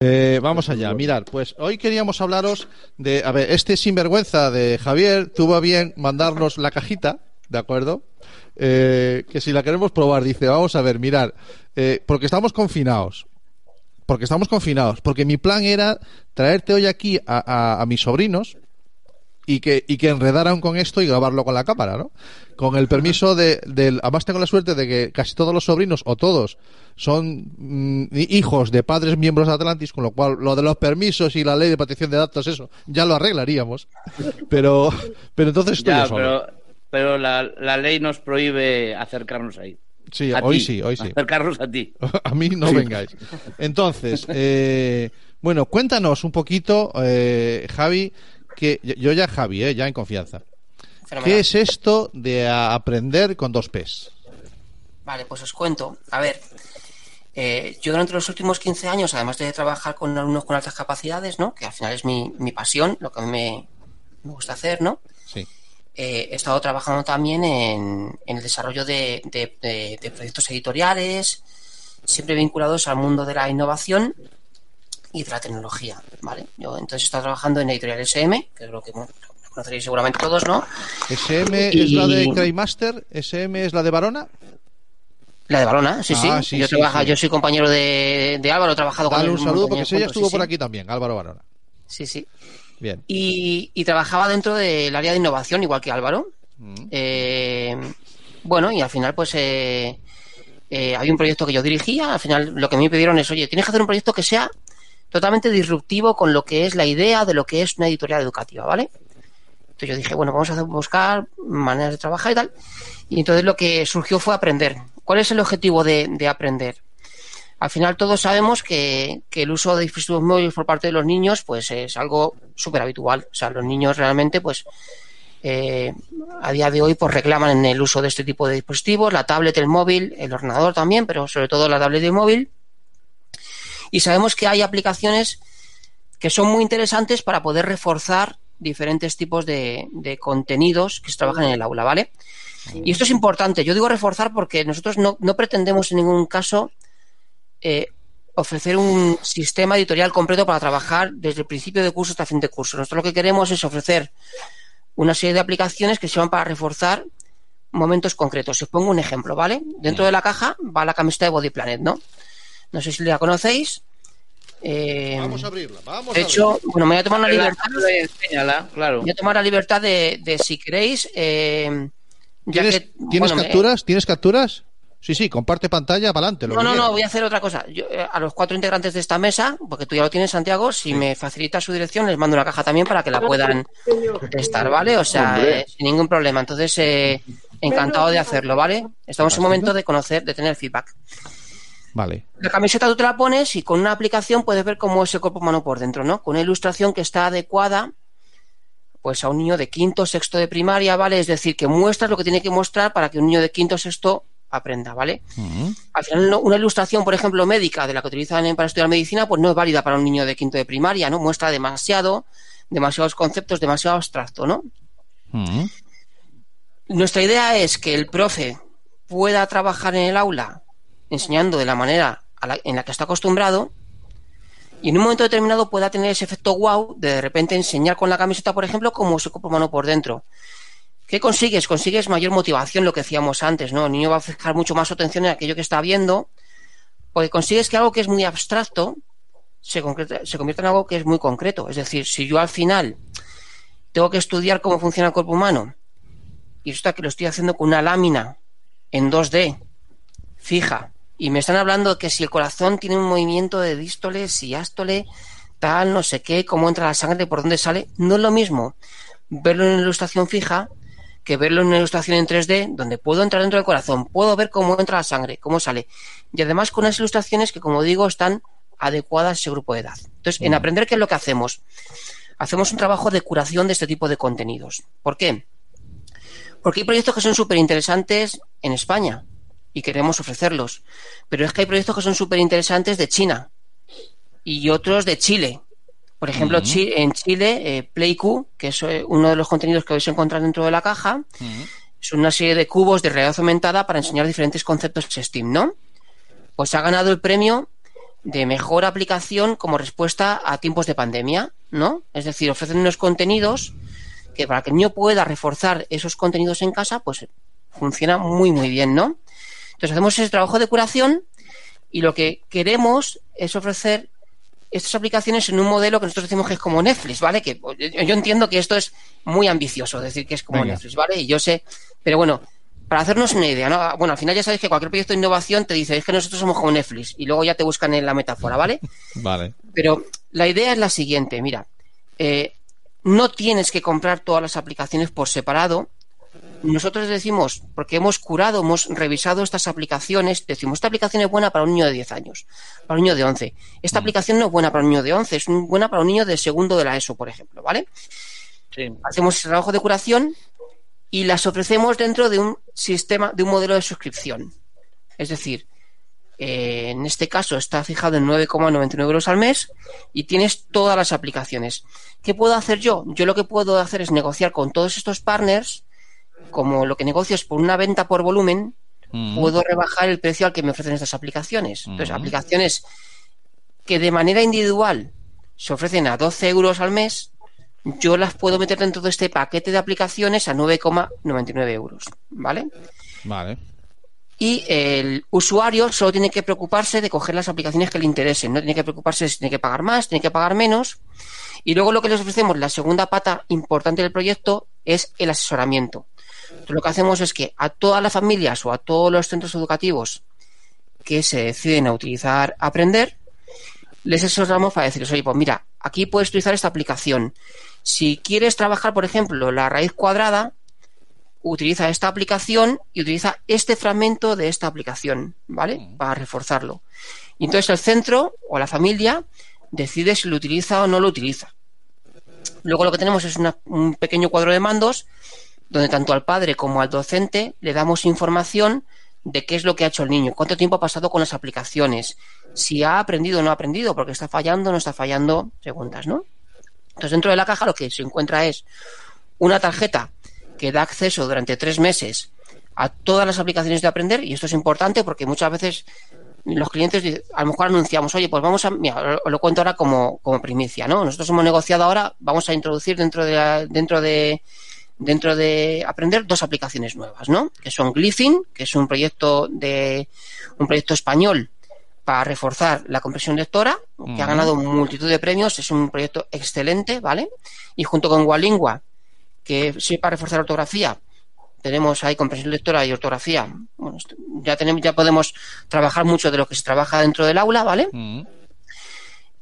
Eh, vamos allá, mirar, pues hoy queríamos hablaros de, a ver, este sinvergüenza de Javier tuvo a bien mandarnos la cajita, ¿de acuerdo? Eh, que si la queremos probar, dice, vamos a ver, mirar, eh, porque estamos confinados, porque estamos confinados, porque mi plan era traerte hoy aquí a, a mis sobrinos, y que, y que enredaran con esto y grabarlo con la cámara, ¿no? Con el permiso de, del, además tengo la suerte de que casi todos los sobrinos, o todos, son mm, hijos de padres miembros de Atlantis, con lo cual lo de los permisos y la ley de protección de datos, eso, ya lo arreglaríamos. Pero, pero entonces estoy ya, Pero, pero la, la ley nos prohíbe acercarnos ahí. Sí, hoy sí, hoy sí. Acercarnos a ti. a mí no vengáis. Entonces, eh, bueno, cuéntanos un poquito, eh, Javi, que yo ya Javi, ¿eh? ya en confianza. ¿Qué es esto de aprender con dos P's? Vale, pues os cuento. A ver, eh, yo durante los últimos 15 años, además de trabajar con alumnos con altas capacidades, ¿no? que al final es mi, pasión, lo que a mí me, gusta hacer, ¿no? Sí. Eh, he estado trabajando también en, el desarrollo de, de, proyectos editoriales, siempre vinculados al mundo de la innovación y de la tecnología, ¿vale? Yo entonces he estado trabajando en Editorial SM, que creo que bueno, conoceréis seguramente todos, ¿no? ¿SM es la de Craymaster? ¿SM es la de Barona? La de Barona, sí, sí. Ah, yo, yo soy compañero de, Álvaro, he trabajado con él. un saludo porque ella estuvo por aquí también, Álvaro Barona. Sí, sí. Bien. Y, trabajaba dentro del área de innovación, igual que Álvaro. Mm. Eh, bueno, y al final, pues eh, eh, había un proyecto que yo dirigía. Al final, lo que me pidieron es, oye, tienes que hacer un proyecto que sea totalmente disruptivo con lo que es la idea de lo que es una editorial educativa, ¿vale? Entonces yo dije, bueno, vamos a buscar maneras de trabajar y tal. Y entonces lo que surgió fue aprender. ¿Cuál es el objetivo de, aprender? Al final todos sabemos que, el uso de dispositivos móviles por parte de los niños pues es algo súper habitual. O sea, los niños realmente pues eh, a día de hoy pues reclaman en el uso de este tipo de dispositivos, la tablet, el móvil, el ordenador también, pero sobre todo la tablet y el móvil. Y sabemos que hay aplicaciones que son muy interesantes para poder reforzar diferentes tipos de, contenidos que se trabajan en el aula, ¿vale? Y esto es importante. Yo digo reforzar porque nosotros no, pretendemos en ningún caso eh, ofrecer un sistema editorial completo para trabajar desde el principio de curso hasta fin de curso. Nosotros lo que queremos es ofrecer una serie de aplicaciones que sirvan para reforzar momentos concretos. os pongo un ejemplo, ¿vale? Dentro de la caja va la camiseta de Body Planet, ¿no? No sé si la conocéis. Eh, vamos a abrirla, vamos De hecho, bueno, me voy a tomar la libertad. claro. Voy a tomar la libertad de, si queréis. Eh, ¿Tienes, ¿tienes capturas? ¿Tienes capturas? Sí, sí, comparte pantalla para adelante. No, no, no, voy a hacer otra cosa. Eh, a los cuatro integrantes de esta mesa, porque tú ya lo tienes, Santiago, si me facilita su dirección, les mando una caja también para que la puedan testar, ¿vale? O sea, sin ningún problema. Entonces, encantado de hacerlo, ¿vale? Estamos en momento de conocer, de tener feedback. Vale. La camiseta tú te la pones y con una aplicación puedes ver cómo es el cuerpo humano por dentro, ¿no? Con una ilustración que está adecuada pues a un niño de quinto, sexto de primaria, ¿vale? Es decir, que muestras lo que tiene que mostrar para que un niño de quinto, sexto aprenda, ¿vale? Al final, una ilustración, por ejemplo, médica, de la que utilizan para estudiar medicina, pues no es válida para un niño de quinto de primaria, ¿no? Muestra demasiado, demasiados conceptos, demasiado abstracto, ¿no? Nuestra idea es que el profe pueda trabajar en el aula enseñando de la manera en la que está acostumbrado y en un momento determinado pueda tener ese efecto wow de de repente enseñar con la camiseta, por ejemplo, como se ocupa mano por dentro. ¿Qué consigues? Consigues mayor motivación, lo que decíamos antes, ¿no? El niño va a fijar mucho más atención en aquello que está viendo, porque consigues que algo que es muy abstracto se, se convierta en algo que es muy concreto. Es decir, si yo al final tengo que estudiar cómo funciona el cuerpo humano y está que lo estoy haciendo con una lámina en 2D fija y me están hablando que si el corazón tiene un movimiento de dístole, si ástole, tal, no sé qué, cómo entra la sangre, por dónde sale, no es lo mismo verlo en una ilustración fija que verlo en una ilustración en 3D, donde puedo entrar dentro del corazón, puedo ver cómo entra la sangre, cómo sale. Y además con unas ilustraciones que, como digo, están adecuadas a ese grupo de edad. Entonces, en aprender, ¿qué es lo que hacemos? Hacemos un trabajo de curación de este tipo de contenidos. ¿Por qué? Porque hay proyectos que son súper interesantes en España, y queremos ofrecerlos. Pero es que hay proyectos que son súper interesantes de China y otros de Chile. Por ejemplo, en Chile, eh, PlayQ, que es eh, uno de los contenidos que vais a encontrar dentro de la caja, es una serie de cubos de realidad aumentada para enseñar diferentes conceptos STEAM, ¿no? Pues ha ganado el premio de mejor aplicación como respuesta a tiempos de pandemia, ¿no? Es decir, ofrecen unos contenidos que para que el niño pueda reforzar esos contenidos en casa, pues funciona muy, muy bien, ¿no? Entonces hacemos ese trabajo de curación y lo que queremos es ofrecer estas aplicaciones en un modelo que nosotros decimos que es como Netflix, ¿vale? Que yo entiendo que esto es muy ambicioso, decir que es como Netflix, ¿vale? Y yo sé, pero bueno, para hacernos una idea, ¿no? Bueno, al final ya sabéis que cualquier proyecto de innovación te dice, es que nosotros somos como Netflix, y luego ya te buscan en la metáfora, ¿vale? Vale. Pero la idea es la siguiente, mira, eh, no tienes que comprar todas las aplicaciones por separado. Nosotros decimos, porque hemos curado, hemos revisado estas aplicaciones, decimos, esta aplicación es buena para un niño de 10 años, para un niño de 11. Esta aplicación no es buena para un niño de 11, es buena para un niño de segundo de la ESO, por ejemplo, ¿vale? Sí. Hacemos el trabajo de curación y las ofrecemos dentro de un sistema, de un modelo de suscripción. Es decir, eh, en este caso está fijado en 9,99 euros al mes y tienes todas las aplicaciones. ¿Qué puedo hacer yo? Yo lo que puedo hacer es negociar con todos estos partners, como lo que negocio es por una venta por volumen, Mm. puedo rebajar el precio al que me ofrecen estas aplicaciones. Entonces, aplicaciones que de manera individual se ofrecen a 12 euros al mes, yo las puedo meter dentro de este paquete de aplicaciones a 9,99 euros, ¿vale? Vale. Y el usuario solo tiene que preocuparse de coger las aplicaciones que le interesen, no tiene que preocuparse si tiene que pagar más, tiene que pagar menos. Y luego lo que les ofrecemos, la segunda pata importante del proyecto, es el asesoramiento. Lo que hacemos es que a todas las familias o a todos los centros educativos que se deciden a utilizar Aprender, les asesoramos para decirles, oye, pues mira, aquí puedes utilizar esta aplicación. Si quieres trabajar, por ejemplo, la raíz cuadrada, utiliza esta aplicación y utiliza este fragmento de esta aplicación, ¿vale? Para reforzarlo. Y entonces el centro o la familia decide si lo utiliza o no lo utiliza. Luego lo que tenemos es una- un pequeño cuadro de mandos donde tanto al padre como al docente le damos información de qué es lo que ha hecho el niño, cuánto tiempo ha pasado con las aplicaciones, si ha aprendido o no ha aprendido, porque está fallando o no está fallando, preguntas, ¿no? Entonces dentro de la caja lo que se encuentra es una tarjeta que da acceso durante tres meses a todas las aplicaciones de aprender y esto es importante porque muchas veces los clientes a lo mejor anunciamos, oye, pues vamos a, mira, os lo cuento ahora como, como primicia, ¿no? Nosotros hemos negociado ahora, vamos a introducir dentro de dentro de dentro de aprender dos aplicaciones nuevas, ¿no? Que son Glyphing, que es un proyecto de un proyecto español para reforzar la comprensión lectora, que ha ganado multitud de premios, es un proyecto excelente, ¿vale? Y junto con Walingua, que sí para reforzar la ortografía, tenemos ahí comprensión lectora y ortografía. Bueno, ya tenemos, ya podemos trabajar mucho de lo que se trabaja dentro del aula, ¿vale?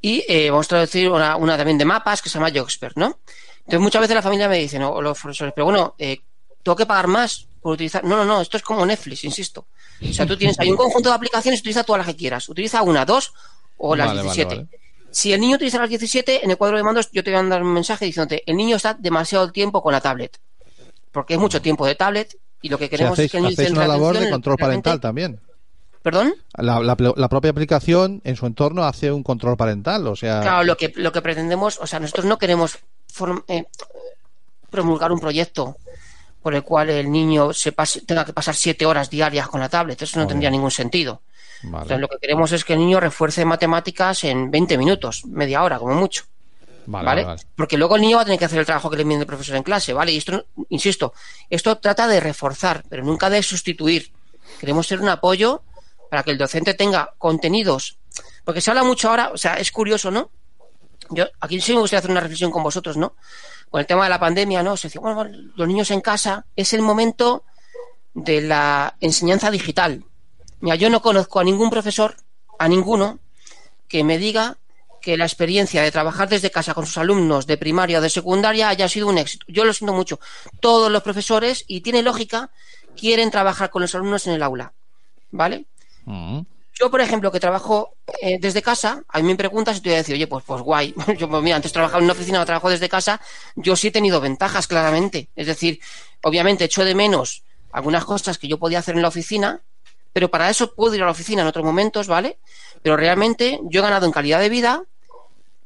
Y eh, vamos a traducir una, una también de mapas que se llama Yoxpert, ¿no? Entonces muchas veces la familia me dice, no, o los profesores, pero bueno, eh, tengo que pagar más por utilizar. No, no, no, esto es como Netflix, insisto. O sea, tú tienes ahí un conjunto de aplicaciones, utiliza todas las que quieras. Utiliza una, dos o las Vale, vale, 17. vale. Si el niño utiliza las 17, en el cuadro de mandos yo te voy a mandar un mensaje diciéndote, el niño está demasiado tiempo con la tablet. Porque es mucho tiempo de tablet y lo que O sea, queremos hacéis, es que el niño hacéis una labor de control parental también. ¿Perdón? La, la- la propia aplicación en su entorno hace un control parental, o sea, Claro, lo que, lo que pretendemos, o sea, nosotros no queremos form- eh, promulgar un proyecto por el cual el niño se pase- tenga que pasar siete horas diarias con la tablet. Eso no Muy tendría ningún sentido. vale. Entonces, lo que queremos es que el niño refuerce matemáticas en 20 minutos, media hora, como mucho. Vale, ¿vale? vale, vale. Porque luego el niño va a tener que hacer el trabajo que le envíe el profesor en clase, ¿vale? Y esto, insisto, esto trata de reforzar, pero nunca de sustituir. Queremos ser un apoyo para que el docente tenga contenidos. Porque se habla mucho ahora, o sea, es curioso, ¿no? Yo aquí sí me gustaría hacer una reflexión con vosotros, ¿no? Con el tema de la pandemia, ¿no? Se bueno, bueno, los niños en casa es el momento de la enseñanza digital. Mira, yo no conozco a ningún profesor, a ninguno, que me diga que la experiencia de trabajar desde casa con sus alumnos de primaria o de secundaria haya sido un éxito. Yo lo siento mucho. Todos los profesores, y tiene lógica, quieren trabajar con los alumnos en el aula. ¿Vale? Mm. Yo, por ejemplo, que trabajo eh, desde casa, a mí me preguntas y te voy a decir, oye, pues, pues guay. Yo, pues mira, antes trabajaba en una oficina, ahora trabajo desde casa. Yo sí he tenido ventajas, claramente. Es decir, obviamente echo de menos algunas cosas que yo podía hacer en la oficina, pero para eso puedo ir a la oficina en otros momentos, ¿vale? Pero realmente yo he ganado en calidad de vida,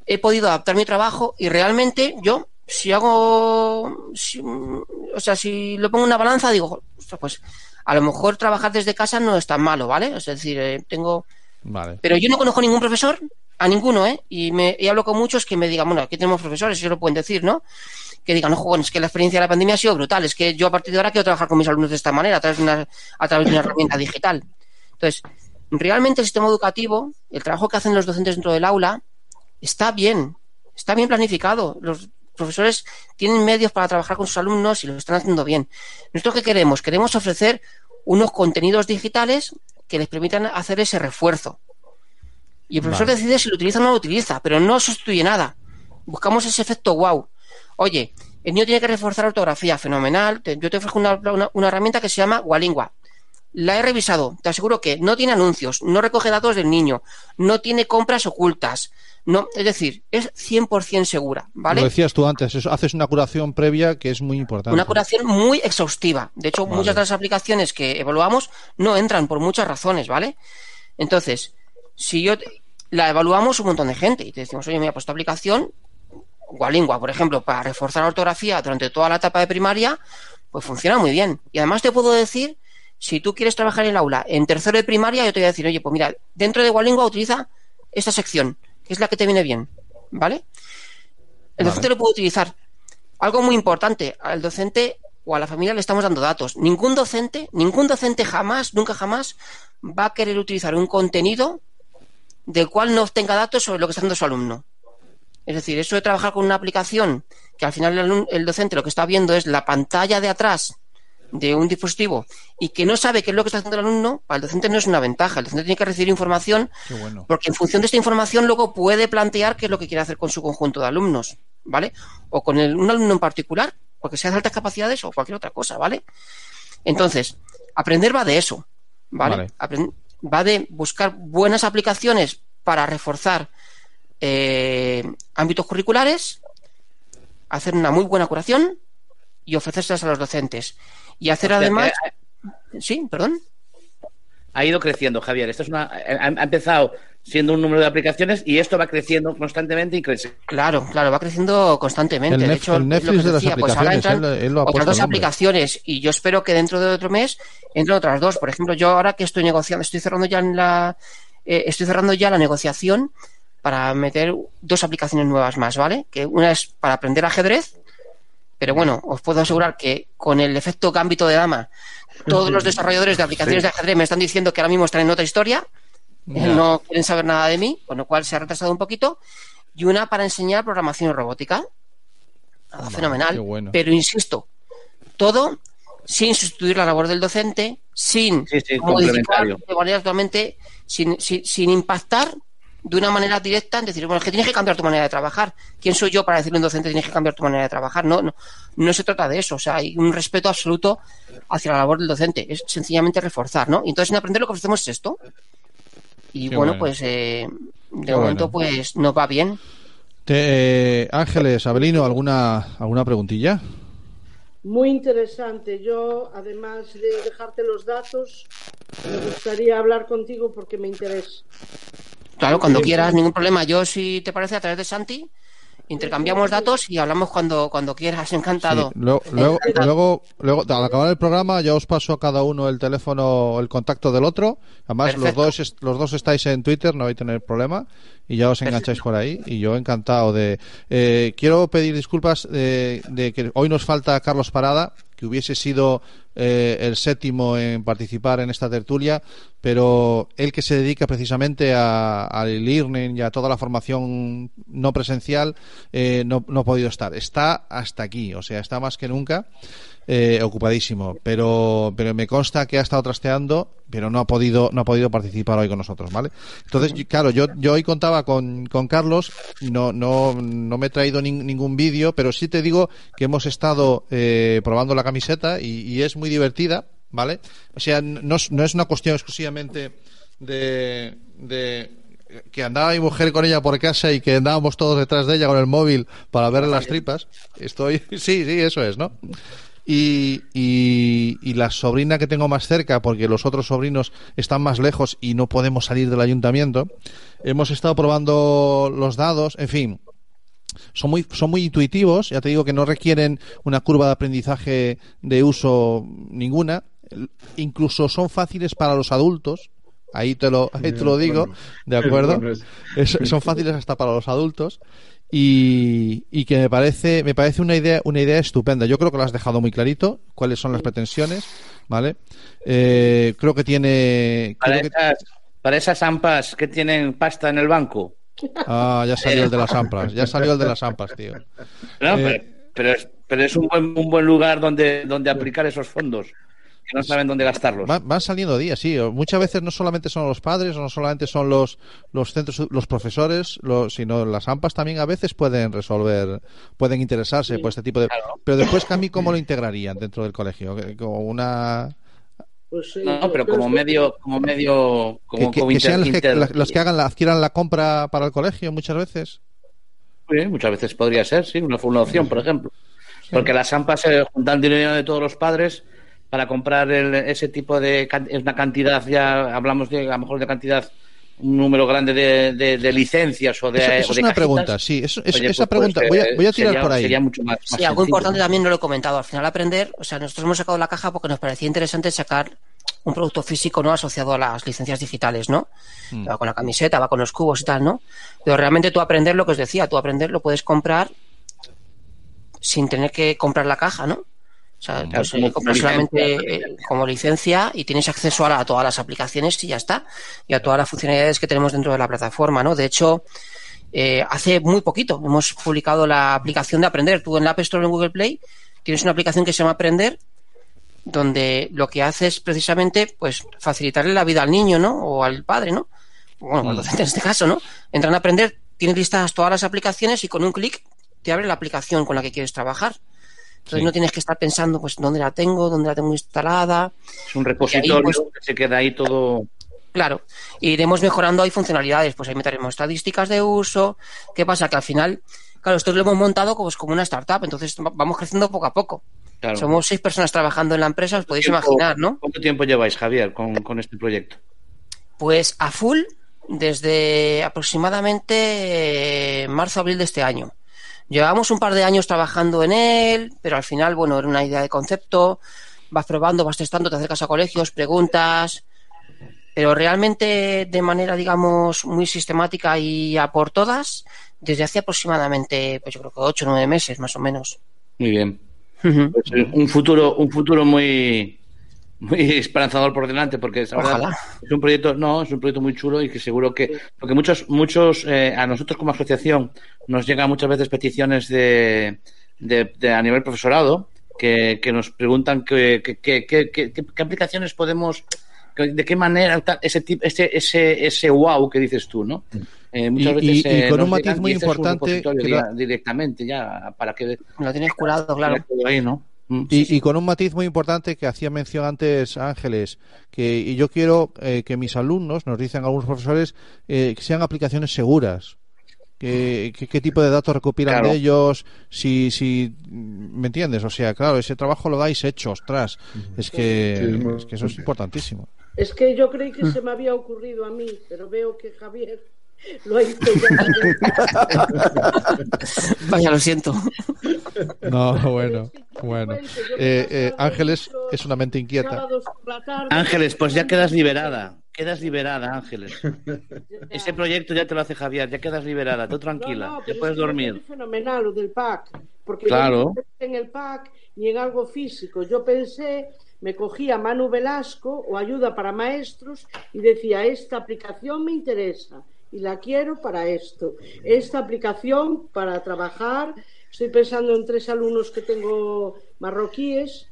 he podido adaptar mi trabajo y realmente yo, si hago, si- o sea, si lo pongo en una balanza, digo, "Ostras, pues a lo mejor trabajar desde casa no es tan malo, ¿vale? Es decir, eh, tengo Vale. Pero yo no conozco ningún profesor, a ninguno, ¿eh? Y, me, y hablo con muchos que me digan, bueno, aquí tenemos profesores, ellos lo pueden decir, ¿no? Que digan, no, joder, es que la experiencia de la pandemia ha sido brutal, es que yo a partir de ahora quiero trabajar con mis alumnos de esta manera, a través de una, a través de una herramienta digital. Entonces, realmente el sistema educativo, el trabajo que hacen los docentes dentro del aula, está bien, está bien planificado. Los profesores tienen medios para trabajar con sus alumnos y lo están haciendo bien. ¿Nosotros qué queremos? Queremos ofrecer unos contenidos digitales que les permitan hacer ese refuerzo. Y el profesor Vale. decide si lo utiliza o no lo utiliza, pero no sustituye nada. Buscamos ese efecto wow. Oye, el niño tiene que reforzar ortografía, fenomenal. Yo te ofrezco una, una- una herramienta que se llama Walingua. La he revisado, te aseguro que no tiene anuncios, no recoge datos del niño, no tiene compras ocultas. No, es decir, es 100% segura, ¿vale? Lo decías tú antes, eso, haces una curación previa que es muy importante. Una curación muy exhaustiva. De hecho, Vale. muchas de las aplicaciones que evaluamos no entran por muchas razones, ¿vale? Entonces, si yo te- la evaluamos un montón de gente y te decimos, oye, mira, pues esta aplicación, Walingua, por ejemplo, para reforzar la ortografía durante toda la etapa de primaria, pues funciona muy bien. Y además te puedo decir, si tú quieres trabajar en el aula en tercero de primaria, yo te voy a decir, oye, pues mira, dentro de Walingua utiliza esta sección, que es la que te viene bien, ¿vale? El Vale. docente lo puede utilizar. Algo muy importante, al docente o a la familia le estamos dando datos. Ningún docente, ningún docente jamás, nunca jamás, va a querer utilizar un contenido del cual no obtenga datos sobre lo que está haciendo su alumno. Es decir, eso de trabajar con una aplicación que al final el, el docente lo que está viendo es la pantalla de atrás de un dispositivo y que no sabe qué es lo que está haciendo el alumno, para el docente no es una ventaja. El docente tiene que recibir información bueno. porque en función de esta información luego puede plantear qué es lo que quiere hacer con su conjunto de alumnos, ¿vale? O con el- un alumno en particular, porque sea de altas capacidades o cualquier otra cosa, ¿vale? Entonces, aprender va de eso, ¿vale? Va de buscar buenas aplicaciones para reforzar eh, ámbitos curriculares, hacer una muy buena curación y ofrecérselas a los docentes. Y hacer O sea, además... que Sí, perdón. Ha ido creciendo, Javier. Esto es una, ha, ha empezado siendo un número de aplicaciones y esto va creciendo constantemente y crece. Claro, claro, va creciendo constantemente. El de hecho, el es lo Netflix que de las decía, pues ahora aplicaciones, entran él- él lo ha otras dos aplicaciones y yo espero que dentro de otro mes entren otras dos. Por ejemplo, yo ahora que estoy negociando, estoy cerrando ya en la, eh, estoy cerrando ya la negociación para meter dos aplicaciones nuevas más, ¿vale? Que una es para aprender ajedrez, pero bueno, os puedo asegurar que con el efecto gambito de dama, todos los desarrolladores de aplicaciones de ajedrez me están diciendo que ahora mismo están en otra historia, Ya. no quieren saber nada de mí, con lo cual se ha retrasado un poquito, y una para enseñar programación robótica. Nada, Vale, fenomenal. bueno. Pero insisto, todo sin sustituir la labor del docente, sin Sí, sí, modificar de manera totalmente, sin, sin, sin impactar de una manera directa en decir, bueno, es que tienes que cambiar tu manera de trabajar. ¿Quién soy yo para decirle a un docente tienes que cambiar tu manera de trabajar? No, no, no se trata de eso. O sea, hay un respeto absoluto hacia la labor del docente. Es sencillamente reforzar, ¿no? Y entonces en aprender lo que ofrecemos es esto. Y bueno, bueno. pues eh, de Qué momento bueno. pues nos va bien. Te- eh, Ángeles, Abelino, ¿alguna, ¿alguna preguntilla? Muy interesante. Yo, además de dejarte los datos, me gustaría hablar contigo porque me interesa. Claro, cuando quieras, ningún problema. Yo, si te parece, a través de Santi, intercambiamos datos y hablamos cuando, cuando quieras. Encantado. Sí, luego, luego, Encantado. luego, luego, al acabar el programa, ya os paso a cada uno el teléfono, el contacto del otro. Además, los dos, est- los dos estáis en Twitter, no vais a tener problema. Y ya os engancháis por ahí. Y yo encantado de. Eh, quiero pedir disculpas de, de que hoy nos falta Carlos Parada, que hubiese sido eh, el séptimo en participar en esta tertulia, pero él que se dedica precisamente al e-learning y a toda la formación no presencial, eh, no, no ha podido estar. Está hasta aquí, o sea, está más que nunca eh, ocupadísimo, pero, pero me consta que ha estado trasteando, pero no ha podido, no ha podido participar hoy con nosotros, ¿vale? Entonces, claro, yo, yo hoy contaba con, con Carlos, no, no, no me he traído nin- ningún vídeo, pero sí te digo que hemos estado eh, probando la camiseta y es muy divertida, ¿vale? O sea, no, es- no es una cuestión exclusivamente de, que andaba mi mujer con ella por casa y que andábamos todos detrás de ella con el móvil para ver las tripas. Estoy, sí, sí, eso es, ¿no? Y, y la sobrina que tengo más cerca, porque los otros sobrinos están más lejos y no podemos salir del ayuntamiento, hemos estado probando los dados, en fin, son muy, son muy intuitivos, ya te digo que no requieren una curva de aprendizaje de uso ninguna, incluso son fáciles para los adultos, Ahí te lo, ahí te lo digo, ¿de acuerdo? son fáciles hasta para los adultos y, y, que me parece me parece una idea una idea estupenda. Yo creo que lo has dejado muy clarito cuáles son las pretensiones vale eh, creo que tiene para, esas, para esas ampas que tienen pasta en el banco ah ya salió el de las ampas ya salió el de las ampas tío no, eh, pero, es, pero es un buen, un buen lugar donde donde aplicar esos fondos que no saben dónde gastarlos. Van, saliendo días, sí. Muchas veces no solamente son los padres, no solamente son los, los centros, los profesores, los, sino las AMPAs también a veces pueden resolver, pueden interesarse por este tipo de. Pero después, Cami, ¿cómo lo integrarían dentro del colegio? Como una. Pues no, pero como medio, como medio, como, que, sean los que, hagan la, adquieran la compra para el colegio muchas veces. Sí, muchas veces podría ser, sí, una, una opción, por ejemplo. Porque las AMPAs se juntan dinero de todos los padres para comprar ese tipo de es una cantidad ya hablamos de a lo mejor de cantidad un número grande de, licencias o de eso, es una pregunta sí esa pues, pregunta voy, a, voy a tirar por ahí. sería mucho más, sí algo importante también no lo he comentado. Al final aprender o sea nosotros hemos sacado la caja porque nos parecía interesante sacar un producto físico no asociado a las licencias digitales no hmm. va con la camiseta va con los cubos y tal no pero realmente tú aprender lo que os decía tú aprender lo puedes comprar sin tener que comprar la caja no o sea, pues, eh, solamente eh, como licencia y tienes acceso a, todas las aplicaciones y ya está. Y a todas las funcionalidades que tenemos dentro de la plataforma, ¿no? De hecho, eh, hace muy poquito hemos publicado la aplicación de Aprender. Tú en la App Store en Google Play tienes una aplicación que se llama Aprender, donde lo que hace es precisamente pues facilitarle la vida al niño, ¿no? O al padre, ¿no? Bueno, al mm. docente en este caso, ¿no? Entran a Aprender, tienes listas todas las aplicaciones y con un clic te abre la aplicación con la que quieres trabajar. Entonces no tienes que estar pensando, pues, dónde la tengo, dónde la tengo instalada. Es un repositorio pues, que se queda ahí todo. Claro, iremos mejorando ahí funcionalidades, pues ahí meteremos estadísticas de uso. ¿Qué pasa? Que al final, claro, esto lo hemos montado como, como una startup, entonces vamos creciendo poco a poco. Somos seis personas trabajando en la empresa, os podéis imaginar, ¿no? ¿Cuánto tiempo lleváis, Javier, con, con este proyecto? Pues a full desde aproximadamente eh, marzo-abril de este año. Llevamos un par de años trabajando en él, pero al final, bueno, era una idea de concepto, vas probando, vas testando, te acercas a colegios, preguntas, pero realmente de manera, digamos, muy sistemática y a por todas, desde hace aproximadamente, pues yo creo que ocho o nueve meses, más o menos. Muy bien. Pues, eh, un futuro, un futuro muy, muy esperanzador por delante porque es, es un proyecto no es un proyecto muy chulo y que seguro que porque muchos muchos eh, a nosotros como asociación nos llegan muchas veces peticiones de, de, a nivel profesorado que, que nos preguntan qué qué aplicaciones podemos de qué manera ese ese ese ese wow que dices tú no eh, muchas y, veces, y, con un matiz muy importante directamente ya para que lo tienes curado claro. ahí, ¿no? Mm, y, con un matiz muy importante que hacía mención antes Ángeles, que y yo quiero eh, que mis alumnos, nos dicen algunos profesores, eh, que sean aplicaciones seguras. ¿Qué, qué, tipo de datos recopilan de ellos? Si, si, ¿Me entiendes? O sea, claro, ese trabajo lo dais hecho, ostras. Es que, es que eso es importantísimo. Es que yo creí que se me había ocurrido a mí, pero veo que Javier lo ya. Vaya, lo siento. No, bueno, bueno. Eh, eh, Ángeles es una mente inquieta. Ángeles, pues ya quedas liberada. Quedas liberada, Ángeles. Ese proyecto ya te lo hace Javier, ya quedas liberada, tú tranquila, ya puedes dormir. Es fenomenal lo del pack, porque claro. yo no en el pack ni en algo físico. Yo pensé, me cogía Manu Velasco o ayuda para maestros y decía, esta aplicación me interesa y la quiero para esto. Esta aplicación para trabajar Estoy pensando en tres alumnos que tengo marroquíes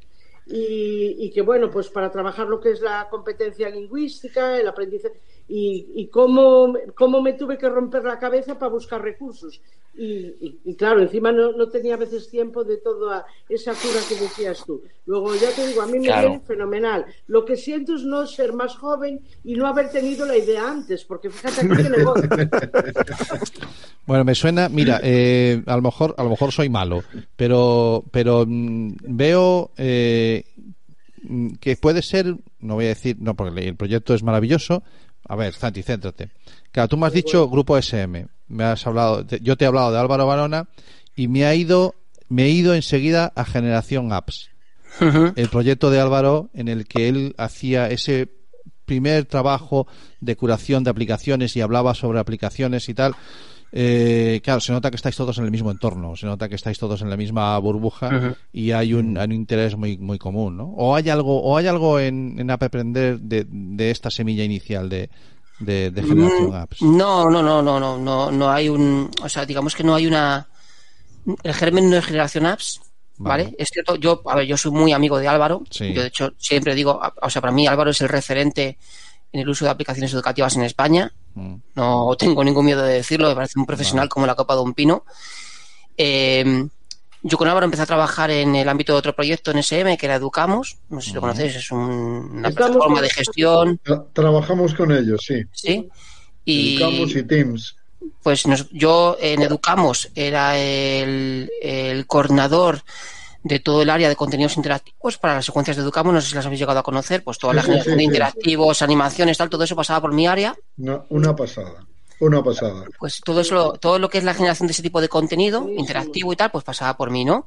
y, que, bueno, pues para trabajar lo que es la competencia lingüística, el aprendizaje, y, cómo, cómo, me tuve que romper la cabeza para buscar recursos. Y, claro, encima no, tenía a veces tiempo de toda esa cura que decías tú. Luego, ya te digo, a mí me viene fenomenal. Lo que siento es no ser más joven y no haber tenido la idea antes, porque fíjate aquí que negocio. Bueno, me suena, mira, eh, a lo mejor, a lo mejor soy malo, pero, pero mm, veo eh, que puede ser, no voy a decir, no, porque el proyecto es maravilloso. A ver, Santi, céntrate. Claro, tú me has dicho grupo SM, me has hablado, yo te he hablado de Álvaro Barona y me ha ido, me he ido enseguida a Generación Apps. El proyecto de Álvaro en el que él hacía ese primer trabajo de curación de aplicaciones y hablaba sobre aplicaciones y tal, eh, claro, se nota que estáis todos en el mismo entorno, se nota que estáis todos en la misma burbuja y hay un, hay un interés muy, muy común, ¿no? O hay algo, o hay algo en, en aprender de, de esta semilla inicial de, de, de generación Mm, apps. No, no, no, no, no, no, no hay un, o sea, digamos que no hay una, el germen no es generación apps, ¿vale? Vale. Es cierto, yo, a ver, yo soy muy amigo de Álvaro, Sí. yo de hecho siempre digo, o sea, para mí Álvaro es el referente en el uso de aplicaciones educativas en España, Mm. no tengo ningún miedo de decirlo, me parece un profesional como la copa de un pino. Eh, yo con Álvaro empecé a trabajar en el ámbito de otro proyecto en SM que era Educamos, no sé si lo conocéis, es un- una Estamos plataforma de gestión, Tra- Trabajamos con ellos, sí. ¿sí? Y, Educamos y Teams. pues nos- yo en Educamos era el, el coordinador de todo el área de contenidos interactivos para las secuencias de Educamos, no sé si las habéis llegado a conocer, pues toda la Sí, generación sí, de sí. interactivos, animaciones, tal, todo eso pasaba por mi área, Una, una pasada. Una pasada. pues todo eso, todo lo que es la generación de ese tipo de contenido interactivo y tal, pues pasaba por mí, ¿no?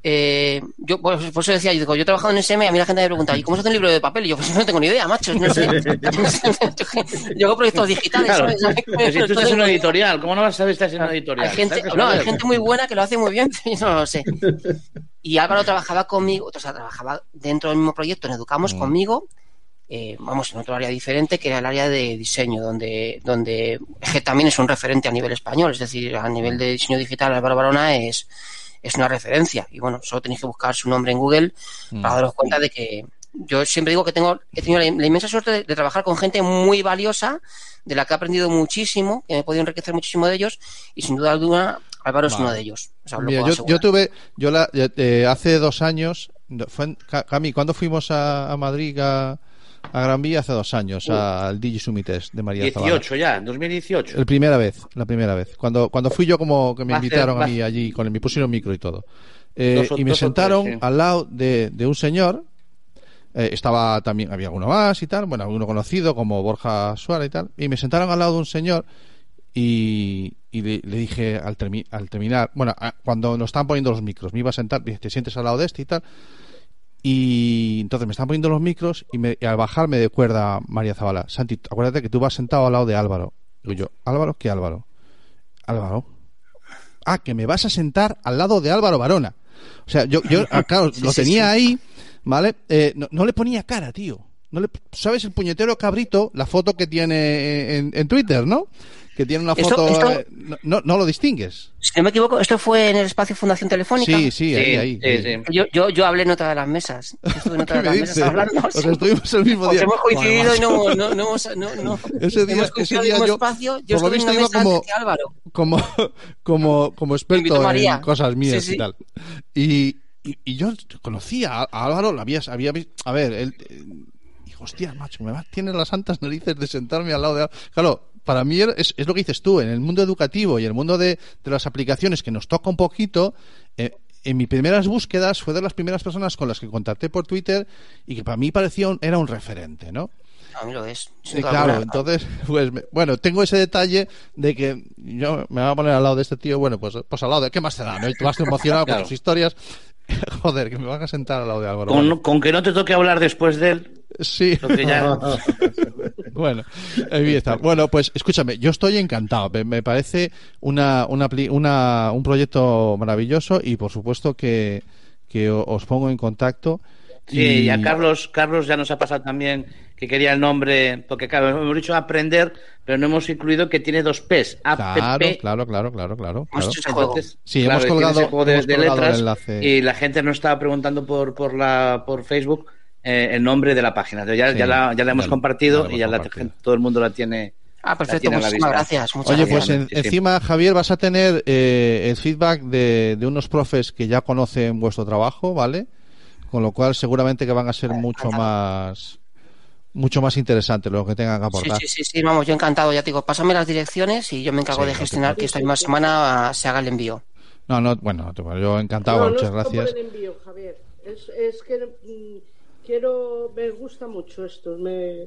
Eh, yo pues, por eso decía, yo digo, yo he trabajado en SM, a mí la gente me pregunta, ¿y cómo se hace un libro de papel? Y yo, pues no tengo ni idea, macho, no sé. yo hago proyectos digitales, Claro. ¿sabes? Pero si tú estás en una editorial, ¿cómo no vas a saber si estás en una editorial? Hay gente, no, hay sabes. gente muy buena que lo hace muy bien, pero yo no lo sé. Y Álvaro trabajaba conmigo, o sea, trabajaba dentro del mismo proyecto en Educamos Mm. conmigo, eh, vamos, en otro área diferente, que era el área de diseño, donde, donde es que también es un referente a nivel español, es decir, a nivel de diseño digital, Álvaro Barona es, es una referencia. Y bueno, solo tenéis que buscar su nombre en Google Mm. para daros cuenta de que yo siempre digo que tengo, he tenido la, la inmensa suerte de, de trabajar con gente muy valiosa, de la que he aprendido muchísimo, que me he podido enriquecer muchísimo de ellos, y sin duda alguna, Álvaro es uno de ellos. O sea, Mira, yo, yo tuve, yo la, eh, hace dos años, fue en, Cami, ¿cuándo fuimos a, a Madrid a, a Gran Vía? Hace dos años, al Digi Sumites de María Zavala. 18 ya, en 2018. La primera vez, la primera vez. Cuando, cuando fui yo como que me Va a ser- invitaron a mí allí, con el, me pusieron micro y todo. Eh, Dos y me sentaron tres, sí. al lado de, de un señor, eh, estaba también, había alguno más y tal, bueno, alguno conocido como Borja Suárez y tal, y me sentaron al lado de un señor y, y le, le dije al, termi- al terminar, bueno, a- cuando nos estaban poniendo los micros, me iba a sentar, dije, te sientes al lado de este y tal, y entonces me estaban poniendo los micros y, me- y al bajar me recuerda María Zavala, Santi, acuérdate que tú vas sentado al lado de Álvaro. Digo yo, ¿Álvaro? ¿Qué Álvaro? Álvaro. Ah, que me vas a sentar al lado de Álvaro Varona. O sea, yo, yo ah, claro, Sí, lo sí, tenía sí. ahí, ¿vale? Eh, no, no le ponía cara, tío. No le, ¿Sabes el puñetero cabrito? La foto que tiene en, en Twitter, ¿no? Que tiene una Esto- foto... esto- eh, no, no, lo distingues. Si no me equivoco, esto fue en el espacio Fundación Telefónica. Sí, sí, ahí, Sí, ahí. sí, ahí. sí. Yo, yo, yo hablé en otra de las mesas. Estuve en otra ¿Qué de las mesas hablando. O sea, sí. estuvimos el mismo día. hemos coincidido y no, no, no hemos. No, no. Ese día- hemos ese día yo, espacio. Yo por lo estuve en visto, una iba mesa como- antes que Álvaro. como, como, como experto en cosas mías Sí, sí. y tal. Y, y, y yo conocía a, Álvaro, lo había, había A ver, él. Hostia, macho, me va, tiene las santas narices de sentarme al lado de. Al-". Claro, para mí era- es, es lo que dices tú, en el mundo educativo y el mundo de, de las aplicaciones que nos toca un poquito. eh, en mis primeras búsquedas fue de las primeras personas con las que contacté por Twitter y que para mí parecía un- era un referente, ¿no? A mí lo es. Sí, claro, alguna. entonces, pues, me- bueno, tengo ese detalle de que yo me voy a poner al lado de este tío, bueno, pues, pues al lado de, ¿qué más te da? ¿no? Y tú vas emocionado Claro. con tus historias. Joder, que me van a sentar al lado de Álvaro. Con, Vale. con que no te toque hablar después de él, Sí, ya... bueno, ahí está. Bueno, pues escúchame, yo estoy encantado. Me, me parece una, una, una- un proyecto maravilloso y por supuesto que, que os pongo en contacto. Sí, y a Carlos, Carlos ya nos ha pasado también que quería el nombre, porque claro, hemos dicho aprender, pero no hemos incluido que tiene dos P's, app, Claro, claro, claro, claro, claro. Entonces, Sí, claro, hemos colgado- de, hemos de colgado el letras enlace. y la gente nos estaba preguntando por por la por Facebook eh, el nombre de la página. Ya, Sí, ya la, ya la hemos ya- compartido y ya la todo el mundo la tiene. Ah, perfecto. Muchísimas gracias. Muchas Oye, gracias. pues en- Sí, sí. encima, Javier, vas a tener eh, el feedback de, de unos profes que ya conocen vuestro trabajo, ¿vale? Con lo cual seguramente que van a ser mucho más mucho más interesantes lo que tengan que Sí, aportar. sí, sí, sí, vamos, yo encantado, ya te digo, pásame las direcciones y yo me encargo Sí, de no gestionar que esta misma semana se haga el envío. No, no, bueno, yo encantado, No, no muchas como gracias. el envío, Javier. Es, es que mm, quiero, me gusta mucho esto. Me,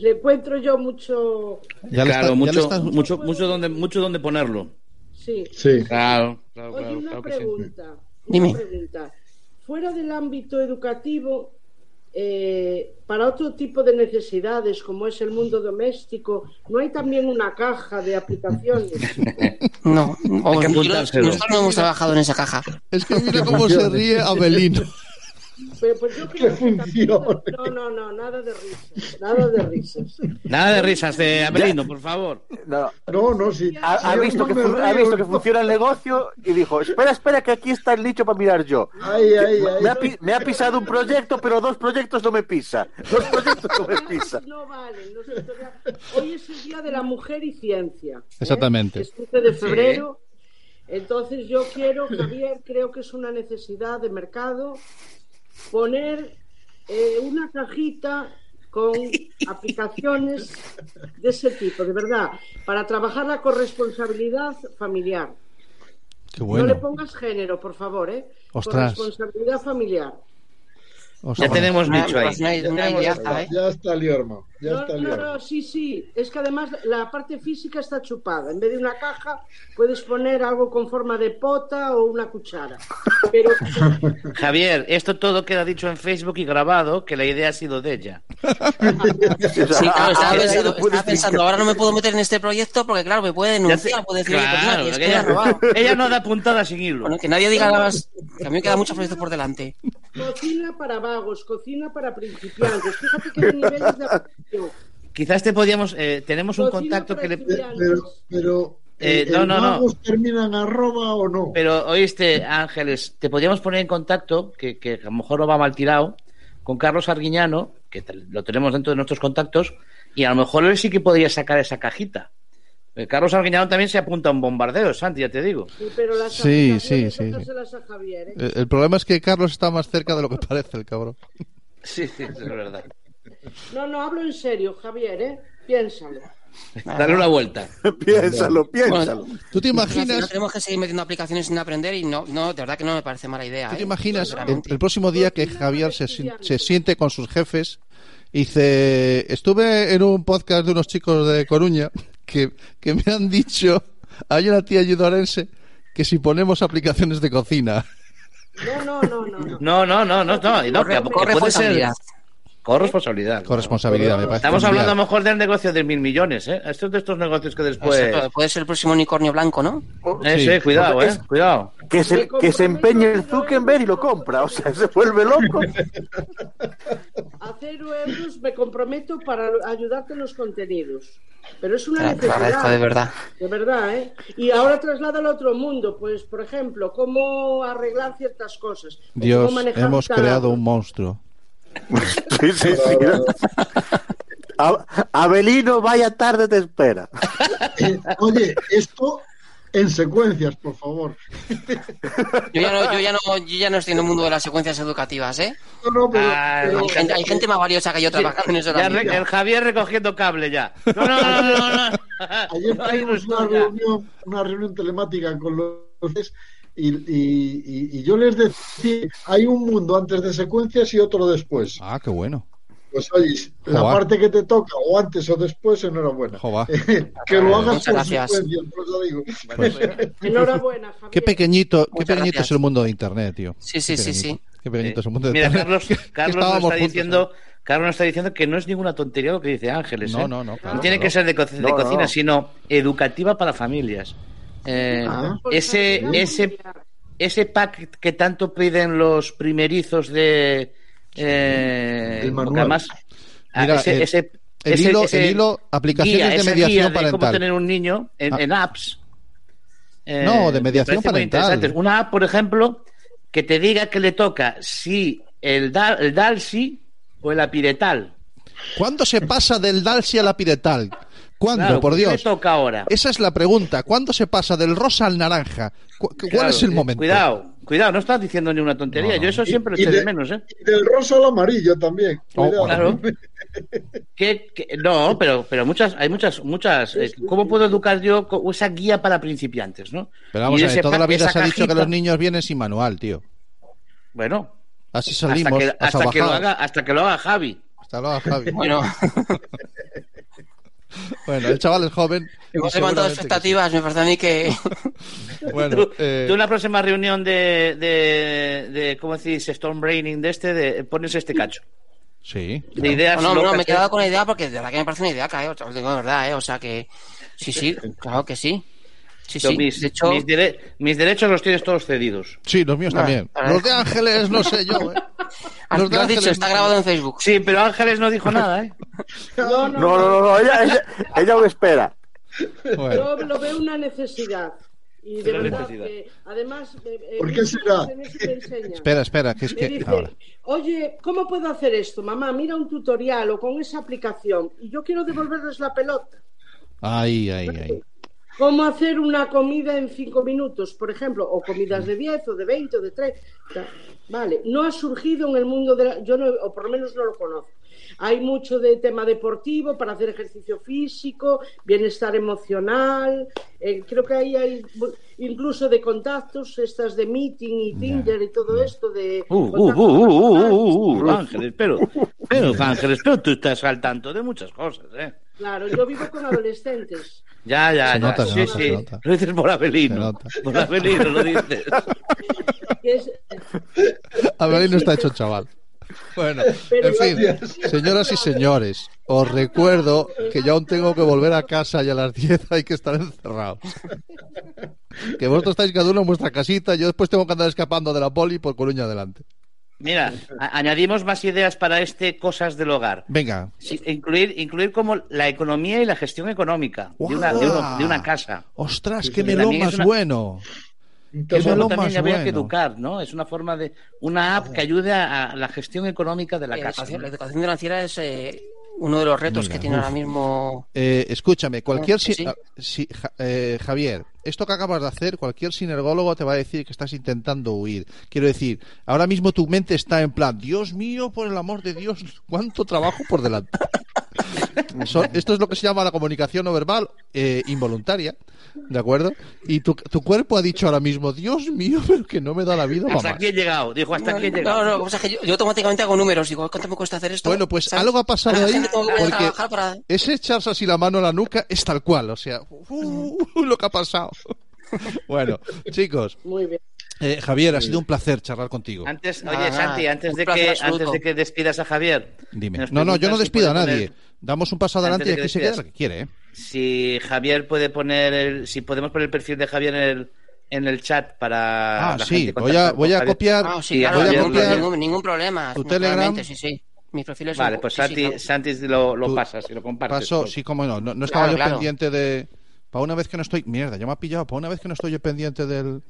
le encuentro yo mucho. Ya le claro, está- ya le mucho, mucho, mucho donde, mucho donde ponerlo. Sí. Sí. Claro, claro, Oye, claro, una claro que sí. pregunta. Dime. Una pregunta. Fuera del ámbito educativo, eh, para otro tipo de necesidades, como es el mundo doméstico, ¿no hay también una caja de aplicaciones? No, o que nosotros, apuntárselo. nosotros no hemos trabajado en esa caja. Es que mira cómo se ríe Abelino. Pero, pues yo creo que también- No, no, no, nada de risas, nada de risas. Nada de risas de Abelino, por favor. No, No, no, sí. ha, visto no que, me fu- ha río, visto que no. funciona el negocio y dijo, espera, espera, que aquí está el nicho para mirar yo. Ay, ay, ay. Me ha, pi- me ha pisado un proyecto, pero dos proyectos no me pisa. Dos proyectos no me pisa. No valen. Hoy es el Día de la Mujer y Ciencia. ¿eh? Exactamente. Es 15 de febrero. Entonces yo quiero, Javier, creo que es una necesidad de mercado poner eh, una cajita con aplicaciones de ese tipo, de verdad, para trabajar la corresponsabilidad familiar. Qué No le bueno. pongas género, por favor, ¿eh? Ostras. Corresponsabilidad familiar. Ya tenemos Una- dicho ahí. Ya ¿eh? Ya está Liorma. Ya No, está no, no, sí, sí. Es que además la parte física está chupada. En vez de una caja, puedes poner algo con forma de pota o una cuchara. Pero Javier, esto todo queda dicho en Facebook y grabado, que la idea ha sido de ella. Sí, claro, estaba pensando, puedes estaba pensando, ahora no me puedo meter en este proyecto porque, claro, me puede denunciar, puede decir, oye, pues Claro, nadie, es que que me ha ella, ella no da puntada sin hilo. Bueno, que nadie diga nada más, que a mí me quedan muchos proyectos por delante. Cocina para vagos, cocina para principiantes. Fíjate que hay niveles de aplicación. Quizás te podíamos, eh, tenemos un contacto que le... Pero, pero Eh, eh, no, ¿el no, no. terminan arroba o no? Pero oíste, Ángeles, te podríamos poner en contacto, que, que a lo mejor no va mal tirado, con Carlos Arguiñano, que lo tenemos dentro de nuestros contactos, y a lo mejor él sí que podría sacar esa cajita. Eh, Carlos Arguiñano también se apunta a un bombardeo, Santi, ya te digo. Sí, pero las Sí, sí, sí, a Javier, ¿eh? El el problema es que Carlos está más cerca de lo que parece, el cabrón. Sí, sí, es verdad. No, no, hablo en serio, Javier, ¿eh? Piénsalo. Dale una vuelta. piénsalo, piénsalo. ¿Tú te imaginas, tenemos que seguir metiendo aplicaciones sin aprender y no, no, de verdad que no me parece mala idea. tú te ¿eh? imaginas el, el próximo día que Javier se, se siente con sus jefes y dice, estuve en un podcast de unos chicos de Coruña que, que me han dicho, hay una tía yudorense que si ponemos aplicaciones de cocina, No, no, no, no. no. No, no, no, no, no, no, ser responsabilidad. corresponsabilidad. corresponsabilidad, me parece. Estamos hablando a lo mejor del negocio de mil millones, ¿eh? Esto es de estos negocios que después... Puede ser el próximo unicornio blanco, ¿no? Eh, Sí. sí, cuidado, Es- ¿eh? Cuidado. Que se, que se empeñe el Zuckerberg y lo compra. O sea, se vuelve loco. A cero euros me comprometo para ayudarte en los contenidos. Pero es una necesidad. de verdad. De verdad, ¿eh? Y ahora traslada al otro mundo, pues, por ejemplo, cómo arreglar ciertas cosas. Dios, hemos creado un monstruo. Sí, sí, sí. A- Abelino, vaya tarde te espera. Eh, oye, esto en secuencias, por favor. Yo ya no, yo ya no, yo ya no estoy en el mundo de las secuencias educativas, ¿eh? No, no, pero, Ah, pero- Hay gente, hay gente más valiosa que yo trabajando en eso. Ya también. re- el Javier recogiendo cable ya. No, no, no, no, no. no. ayer No, ahí no tuvimos una reunión, una reunión telemática con los y, y- y- yo les decía, hay un mundo antes de secuencias y otro después. Ah, qué bueno. Pues oye, la parte que te toca o antes o después, enhorabuena. Que lo hagas Muchas por gracias. secuencias, por eso digo. Pues, Enhorabuena, Javier. qué pequeñito, qué pequeñito gracias. es el mundo de Internet, tío. Sí, sí, sí, sí. Qué pequeñito es el mundo de Mira, Internet. Carlos, Que- que Carlos nos está juntos, diciendo, Carlos nos está diciendo que no es ninguna tontería lo que dice Ángeles. No, ¿eh? no, no, claro, No tiene claro. que ser de, co- de No, no, cocina, no. sino educativa para familias. Eh, Ah. ese, ese, ese pack que tanto piden los primerizos de. Eh, El manual. ah, Mira, ese, el- ese- el hilo- ese el hilo, aplicaciones guía, de mediación de parental. cómo tener un niño en, Ah. en apps. eh, No, de me mediación parental. Una app, por ejemplo, que te diga que le toca si el, da, el Dalsi o el Apiretal. ¿Cuándo se pasa del Dalsi a la Piretal? ¿Cuándo, Claro, por ¿qué le Dios? toca ahora? Esa es la pregunta. ¿Cuándo se pasa del rosa al naranja? ¿Cu- ¿Cuál Claro, es el eh, momento? Cuidado, cuidado, no estás diciendo ni una tontería. No. Yo eso siempre lo Y eché de- de menos, ¿eh? Y del rosa al amarillo también. Oh, Cuidado. Claro. ¿Qué- qué- no, pero, pero muchas, hay muchas, muchas. eh, ¿Cómo puedo educar yo esa guía para principiantes, no? Pero vamos Y a ver, toda la vida se ha dicho que los niños vienen sin manual, tío. Bueno, Así hasta salimos que, a hasta, que lo haga, hasta que lo haga. Hasta Javi. Bueno, Bueno, el chaval es joven. hemos levantado expectativas, me parece a mí que... Bueno, Tú, eh, tú en la próxima reunión de, de, de ¿cómo decís? Storm Braining de este, de, pones este cacho. Sí. De ideas No, no, locas, me he ¿eh? quedado con la idea porque de verdad que me parece una idea, claro, os lo digo de verdad, ¿eh? O sea que, sí, sí, claro que sí. Sí, Yo sí. mis, De hecho, mis, dere- mis derechos los tienes todos cedidos. Sí, los míos Ah, también. Los de Ángeles, no sé yo. ¿eh? ah, Los de lo has dicho, Ángeles está no- grabado en Facebook. Sí, pero Ángeles no dijo nada, ¿eh? No, no, No, no, no, ella, ella, ella lo espera. Bueno, Yo lo veo una necesidad. Y de Una verdad necesidad. que, además, eh, eh, ¿Por qué será? espera, espera, que es Me que dice, ahora. oye, ¿cómo puedo hacer esto, mamá? Mira un tutorial o con esa aplicación. Y yo quiero devolverles la pelota. Ahí, ahí, ahí. ¿Cómo hacer una comida en cinco minutos, por ejemplo? O comidas de 10 o de 20 o de 30. Vale, no ha surgido en el mundo de la... Yo no, o por lo menos no lo conozco. Hay mucho de tema deportivo para hacer ejercicio físico, bienestar emocional. eh, creo que ahí hay incluso de contactos, estas de meeting y Tinder y todo esto de... Uh, uh, uh, uh, uh, uh, uh, Ángeles, pero, pero, Ángeles, pero tú estás al tanto de muchas cosas, ¿eh? Claro, yo vivo con adolescentes. Ya, ya, Se ya. nota, se sí, nota, sí. se nota. Lo dices por Abelino. Por Abelino lo dices. Abelino está hecho chaval. Bueno, Pero en fin, gracias. señoras y señores, os recuerdo que yo aún tengo que volver a casa y a las 10 hay que estar encerrados. Que vosotros estáis cada uno en vuestra casita, yo después tengo que andar escapando de la poli por Coruña adelante. Mira, añadimos más ideas para este Cosas del Hogar. Venga, Sí, incluir, incluir como la economía y la gestión económica de una, de uno- de una casa. ostras, Sí, qué melón más una- bueno. Que eso melón también más habría que bueno. educar, ¿no? Es una forma de una app que ayude a, a la gestión económica de la Eh, casa. la educación financiera es eh, uno de los retos Mira, que tiene uf. ahora mismo. Eh, escúchame, cualquier Sí. si- ah, eh, Javier, esto que acabas de hacer, cualquier sinergólogo te va a decir que estás intentando huir. Quiero decir, ahora mismo tu mente está en plan, Dios mío, por el amor de Dios, cuánto trabajo por delante. Esto es lo que se llama la comunicación no verbal eh, involuntaria, ¿de acuerdo? Y tu, tu cuerpo ha dicho ahora mismo, Dios mío, pero que no me da la vida Hasta más. aquí he llegado, dijo, hasta aquí he No, llegado. no, que pasa es que yo, yo automáticamente hago números. Digo, ¿cuánto me cuesta hacer esto? Bueno, pues ¿Sabes? algo ha pasado ahí, porque para- ese echarse así la mano a la nuca es tal cual, o sea, uh, lo que ha pasado. Bueno, chicos, Muy bien. eh, Javier, ha sido un placer charlar contigo. Antes, oye, nada, Santi, antes de que antes de que despidas a Javier, Dime. No, no, yo no si despido a nadie. poner- Damos un paso adelante y aquí que se queda lo que quiere, ¿eh? Si Javier puede poner el, si podemos poner el perfil de Javier en el en el chat para Ah, la sí, gente voy a, voy a Javier. copiar. Ah, sí, claro, voy a Javier, ningún, copiar ningún, ningún problema. tu Telegram. Sí, sí. Mis perfiles son- Vale, pues sí, sí, Santi. Santi lo, lo pasas y lo compartes. Paso, por- sí, como no. No, no estaba Claro, yo claro. pendiente de. Para una vez que no estoy. Mierda, ya me ha pillado. Para una vez que no estoy yo pendiente del.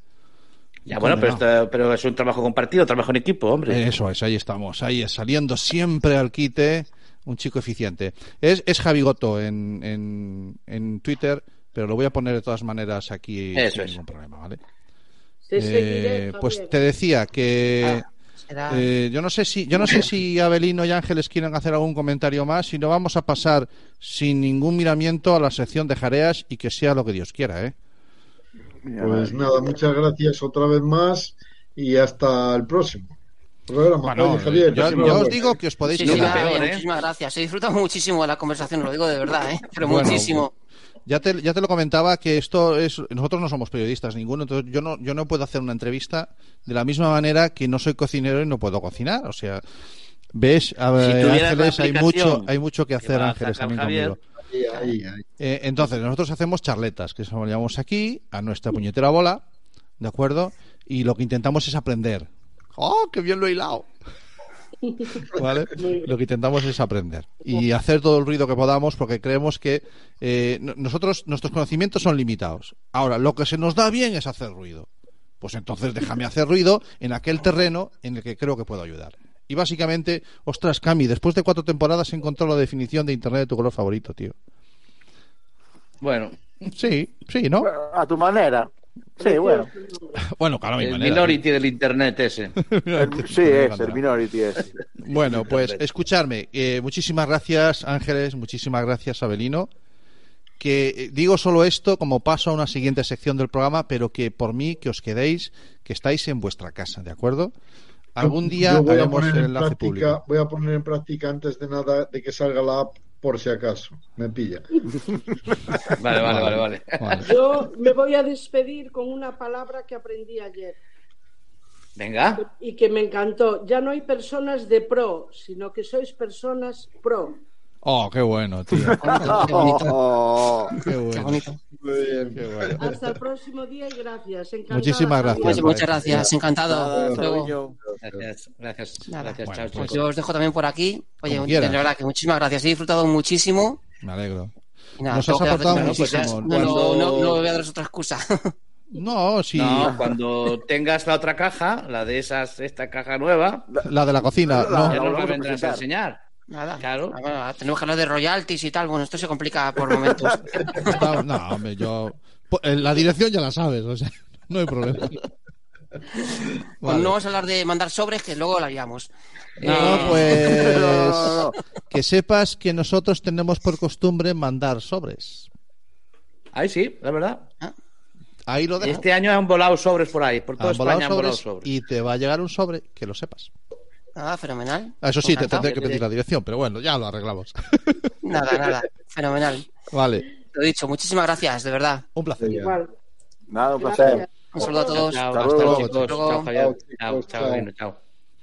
Ya, bueno, pero, esto- pero es un trabajo compartido, trabajo en equipo, hombre. Eso es, ahí estamos. Ahí es, saliendo siempre al quite. Un chico eficiente. Es, es Javi Goto en, en, en Twitter, pero lo voy a poner de todas maneras aquí Eso sin es. ningún problema, ¿vale? Te Eh, seguiré, pues te decía que. Ah, Eh, yo no sé si yo no sé si Abelino y Ángeles quieren hacer algún comentario más, si no vamos a pasar sin ningún miramiento a la sección de jareas y que sea lo que Dios quiera, ¿eh? Pues nada, muchas gracias otra vez más y hasta el próximo programa. Bueno, Oye, Javier, yo, os digo que os podéis Sí, sí, peor, ¿eh? muchísimas gracias. He disfrutado muchísimo de la conversación, lo digo de verdad, ¿eh? Pero Bueno, muchísimo. Ya te, ya te lo comentaba que esto es nosotros no somos periodistas ninguno, entonces yo no yo no puedo hacer una entrevista de la misma manera que no soy cocinero y no puedo cocinar, o sea, ves, a ver, Si Ángeles, hay mucho hay mucho que hacer Ángeles también Javier, conmigo. Ahí, ahí, ahí. Eh, entonces, nosotros hacemos charletas, que eso lo llamamos aquí, a nuestra puñetera bola, ¿de acuerdo? Y lo que intentamos es aprender. ¡Oh, qué bien lo he hilado! ¿Vale? Lo que intentamos es aprender y hacer todo el ruido que podamos porque creemos que eh, no- nosotros, nuestros conocimientos son limitados. Ahora, lo que se nos da bien es hacer ruido. Pues entonces déjame hacer ruido en aquel terreno en el que creo que puedo ayudar. Y básicamente, ostras, Cami, después de cuatro temporadas he encontrado la definición de Internet de tu color favorito, tío. Bueno, Sí, sí, ¿no? A tu manera. Sí, bueno. Bueno, claro, mi el manera. minority del internet ese. El- sí, es el minority es. Bueno, pues escucharme. eh, muchísimas gracias, Ángeles. Muchísimas gracias, Abelino. Que eh, digo solo esto como paso a una siguiente sección del programa, pero que por mí que os quedéis, que estáis en vuestra casa, ¿de acuerdo? Algún día Yo voy a haremos poner el en enlace práctica, público. voy a poner en práctica antes de nada de que salga la app por si acaso me pilla. Vale, vale, vale, vale. Vale. Yo me voy a despedir con una palabra que aprendí ayer. Venga. y que me encantó. Ya no hay personas de pro, sino que sois personas pro. Oh, qué bueno, tío. Qué bonito. Oh. Qué Qué bueno. bonito. Qué bueno. Hasta el próximo día y gracias. Encantada, Muchísimas gracias. Pues muchas gracias, encantado. Nada, Hasta luego. Gracias, gracias. Nada. gracias. Bueno, chao, pues yo os dejo también por aquí. Oye, de verdad que muchísimas gracias. He disfrutado muchísimo. Me alegro. Y nada, Nos has aportado Bueno, pues ya- muchísimo. No, no, Cuando- no, no voy a daros otra excusa. No, sí. No, cuando tengas la otra caja, la de esas, esta caja nueva, La de la cocina, ya no. la nos la vendrás a enseñar. Nada. Claro. Ah, bueno, tenemos que hablar de royalties y tal. Bueno, esto se complica por momentos. No, no, hombre, yo. po- eh, La dirección ya la sabes, o sea, no hay problema. Pues Vale. no vamos a hablar de mandar sobres, que luego la liamos. No, Eh, pues. No, no, no. Que sepas que nosotros tenemos por costumbre mandar sobres. Ahí sí, la verdad. Ahí lo dejo. Este año han volado sobres por ahí, por toda Han volado España han volado sobres. y te va a llegar un sobre, que lo sepas. Nada, fenomenal. Ah, Eso sí, te Encantado. tendré que pedir la dirección, pero bueno, ya lo arreglamos. Nada, nada. Fenomenal. vale, Lo dicho, muchísimas gracias, de verdad. un placer. Igual. Nada, un placer. Gracias. Un saludo a todos. Chao, Hasta hasta luego. Chao. Chao, Chao, chicos, chao, chao. Reino, chao.